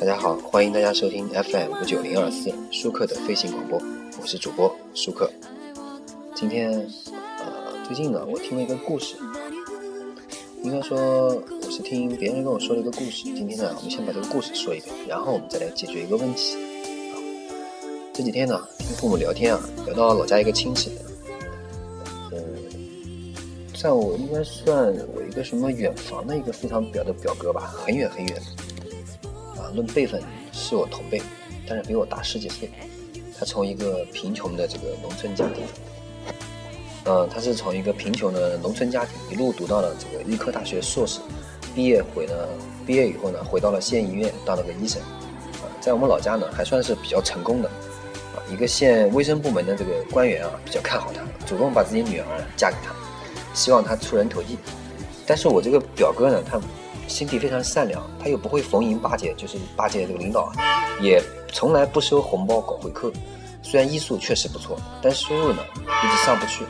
大家好，欢迎大家收听 FM 五九零二四舒克的飞行广播，我是主播舒克。今天，呃，最近呢，我听了一个故事，应该说我是听别人跟我说了一个故事。今天呢，我们先把这个故事说一遍，然后我们再来解决一个问题。这几天呢，听父母聊天啊，聊到老家一个亲戚，嗯，算我应该算我一个什么远房的一个非常表的表哥吧，很远很远。论辈分是我同辈，但是比我大十几岁。他从一个贫穷的这个农村家庭，嗯，他是从一个贫穷的农村家庭一路读到了这个医科大学硕士，毕业回了，毕业以后呢，回到了县医院当了个医生。啊，在我们老家呢，还算是比较成功的。啊，一个县卫生部门的这个官员啊，比较看好他，主动把自己女儿嫁给他，希望他出人头地。但是我这个表哥呢，他。心地非常善良，他又不会逢迎巴结，就是巴结这个领导，也从来不收红包搞回扣。虽然医术确实不错，但收入呢一直上不去，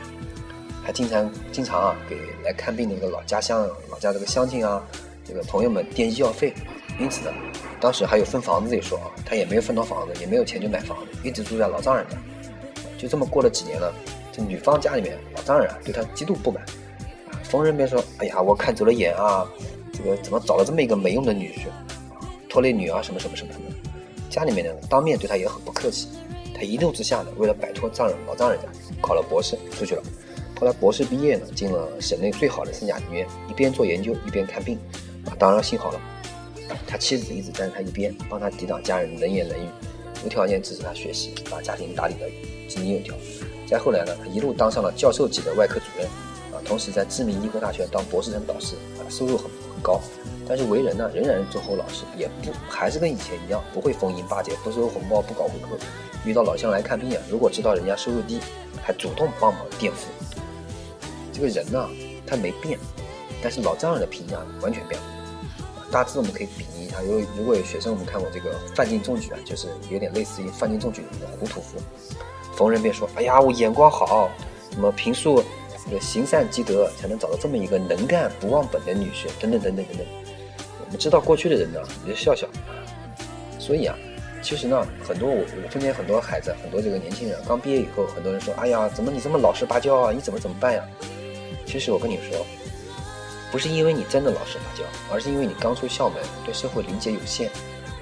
还经常经常啊给来看病的这个老家乡、老家这个乡亲啊，这个朋友们垫医药费。因此呢，当时还有分房子一说啊，他也没有分到房子，也没有钱去买房子，一直住在老丈人家。就这么过了几年了，这女方家里面老丈人啊对他极度不满，逢人便说：“哎呀，我看走了眼啊。”这个怎么找了这么一个没用的女婿，拖累女儿什么什么什么的？家里面呢当面对他也很不客气。他一怒之下呢，为了摆脱丈人老丈人家，考了博士出去了。后来博士毕业呢，进了省内最好的三甲医院，一边做研究一边看病。啊，当然幸好了，他妻子一直站在他一边，帮他抵挡家人冷言冷语，无条件支持他学习，把家庭打理得井井有条。再后来呢，他一路当上了教授级的外科主任，同时在知名医科大学当博士生导师，啊，收入很很。高，但是为人呢，仍然忠厚老实，也不还是跟以前一样，不会逢迎巴结，不收红包，不搞回扣。遇到老乡来看病啊，如果知道人家收入低，还主动帮忙垫付。这个人呢，他没变，但是老丈人的评价完全变了。大致我们可以比拟一下，如果如果有学生我们看过这个范进中举啊，就是有点类似于范进中举的胡屠夫，逢人便说：“哎呀，我眼光好，什么评述。”这个行善积德，才能找到这么一个能干不忘本的女婿，等等等等等等。我们知道过去的人呢，也就笑笑。所以啊，其实呢，很多我我身边很多孩子，很多这个年轻人刚毕业以后，很多人说：“哎呀，怎么你这么老实巴交啊？你怎么怎么办呀？”其实我跟你说，不是因为你真的老实巴交，而是因为你刚出校门，对社会理解有限，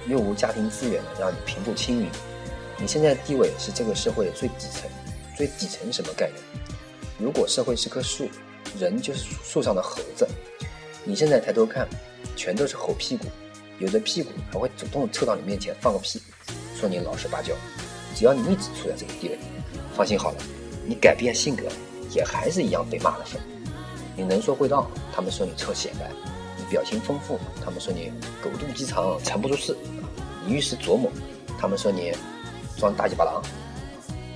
又无家庭资源让你平步青云。你现在的地位是这个社会的最底层，最底层什么概念？如果社会是棵树，人就是树上的猴子。你现在抬头看，全都是猴屁股，有的屁股还会主动凑到你面前放个屁，说你老实巴交。只要你一直处在这个地位，放心好了，你改变性格也还是一样被骂的份。你能说会道，他们说你臭显摆；你表情丰富，他们说你狗肚鸡肠藏不住事；你遇事琢磨，他们说你装大尾巴狼。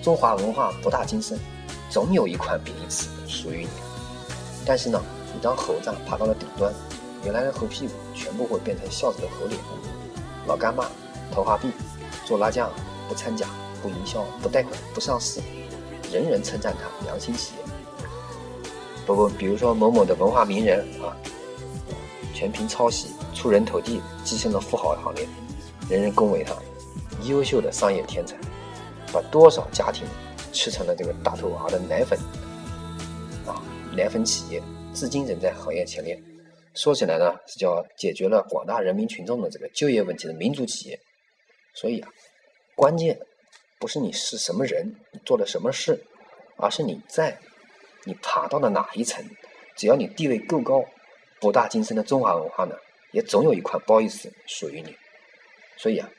中华文化博大精深。总有一款比你次属于你，但是呢，你当猴子爬到了顶端，原来的猴屁股全部会变成孝子的猴脸，老干妈、桃花臂、做辣酱、不掺假、不营销、不贷款、不上市，人人称赞他良心企业。不不，比如说某某的文化名人啊，全凭抄袭出人头地，跻身了富豪行列，人人恭维他优秀的商业天才，把多少家庭。吃成了这个大头娃的奶粉啊，奶粉企业至今仍在行业前列。说起来呢，是叫解决了广大人民群众的这个就业问题的民族企业。所以啊，关键不是你是什么人，你做了什么事，而是你在你爬到了哪一层。只要你地位够高，博大精深的中华文化呢，也总有一块褒义词属于你。所以啊。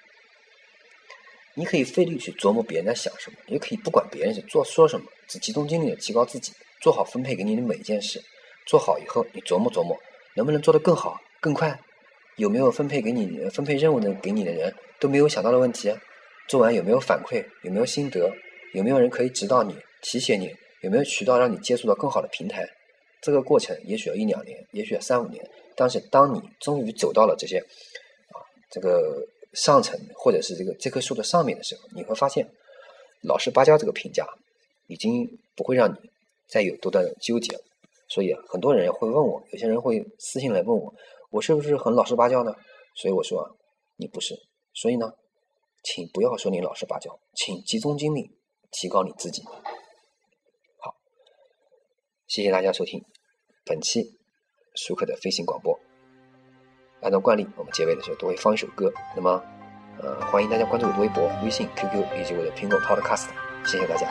你可以费力去琢磨别人在想什么，也可以不管别人是做说什么，只集中精力的提高自己，做好分配给你的每一件事。做好以后，你琢磨琢磨，能不能做得更好、更快？有没有分配给你分配任务的给你的人都没有想到的问题？做完有没有反馈？有没有心得？有没有人可以指导你、提携你？有没有渠道让你接触到更好的平台？这个过程也许要一两年，也许要三五年。但是当你终于走到了这些啊，这个。上层或者是这个这棵树的上面的时候，你会发现，老实巴交这个评价已经不会让你再有多大的纠结了。所以很多人会问我，有些人会私信来问我，我是不是很老实巴交呢？所以我说，你不是，所以呢，请不要说你老实巴交，请集中精力提高你自己。好，谢谢大家收听本期舒克的飞行广播。按照惯例我们结尾的时候都会放一首歌。那么呃欢迎大家关注我的微博微信 qq 以及我的苹果 podcast 谢谢大家。